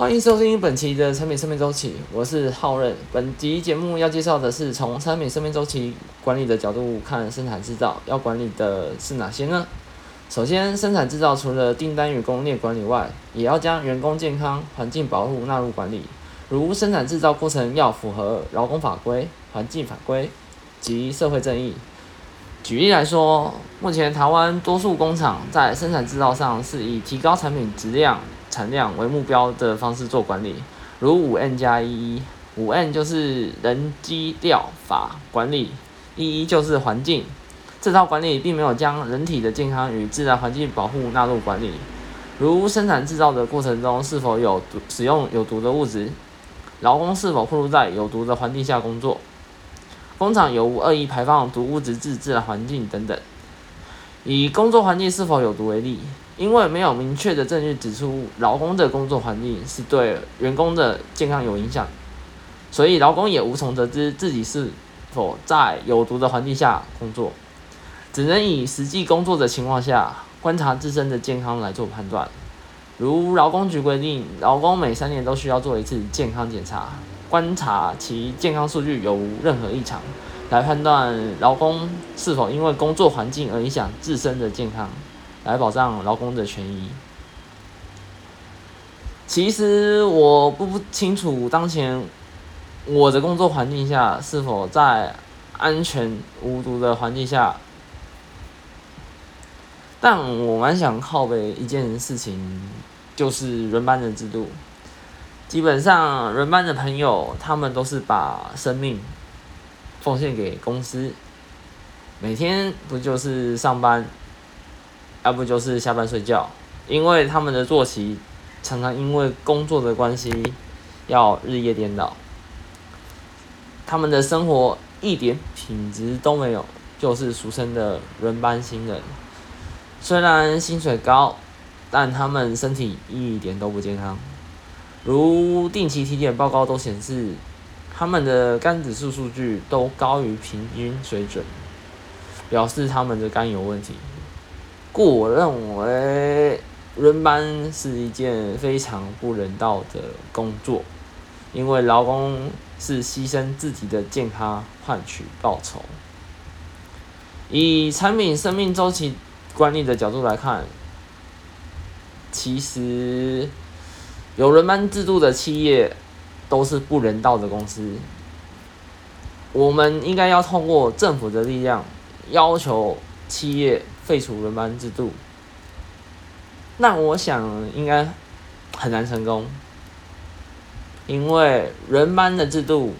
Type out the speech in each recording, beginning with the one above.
欢迎收听本期的产品生命周期，我是浩任。本集节目要介绍的是从产品生命周期管理的角度看生产制造，要管理的是哪些呢？首先，生产制造除了订单与供应管理外，也要将员工健康、环境保护纳入管理。如生产制造过程要符合劳工法规、环境法规及社会正义。举例来说，目前台湾多数工厂在生产制造上是以提高产品质量。产量为目标的方式做管理，如五 N 加一，五 N 就是人机料法管理，一一就是环境。这套管理并没有将人体的健康与自然环境保护纳入管理，如生产制造的过程中是否有毒使用有毒的物质，劳工是否暴露在有毒的环境下工作，工厂有无恶意排放毒物质至自然环境等等。以工作环境是否有毒为例。因为没有明确的证据指出劳工的工作环境是对员工的健康有影响，所以劳工也无从得知自己是否在有毒的环境下工作，只能以实际工作的情况下观察自身的健康来做判断。如劳工局规定，劳工每三年都需要做一次健康检查，观察其健康数据有无任何异常，来判断劳工是否因为工作环境而影响自身的健康。来保障劳工的权益。其实我不清楚当前我的工作环境下是否在安全无毒的环境下，但我蛮想靠背一件事情，就是轮班的制度。基本上轮班的朋友，他们都是把生命奉献给公司，每天不就是上班？要不就是下班睡觉，因为他们的作息常常因为工作的关系要日夜颠倒，他们的生活一点品质都没有，就是俗称的轮班新人。虽然薪水高，但他们身体一点都不健康。如定期体检报告都显示，他们的肝指数数据都高于平均水准，表示他们的肝有问题。故我认为轮班是一件非常不人道的工作，因为劳工是牺牲自己的健康换取报酬。以产品生命周期管理的角度来看，其实有轮班制度的企业都是不人道的公司。我们应该要通过政府的力量要求企业。废除轮班制度，那我想应该很难成功，因为轮班的制度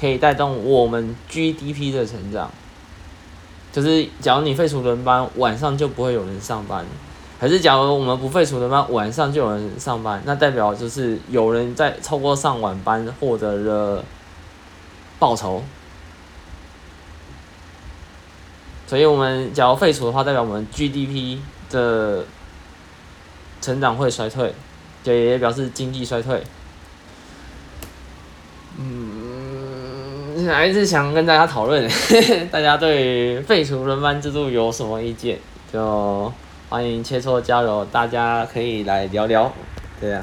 可以带动我们 GDP 的成长。就是假如你废除轮班，晚上就不会有人上班；可是假如我们不废除轮班，晚上就有人上班，那代表就是有人在超过上晚班获得了报酬。所以，我们假如废除的话，代表我们 GDP 的成长会衰退，就也表示经济衰退。嗯，还是想跟大家讨论，大家对废除轮班制度有什么意见？就欢迎切磋交流，大家可以来聊聊，对呀。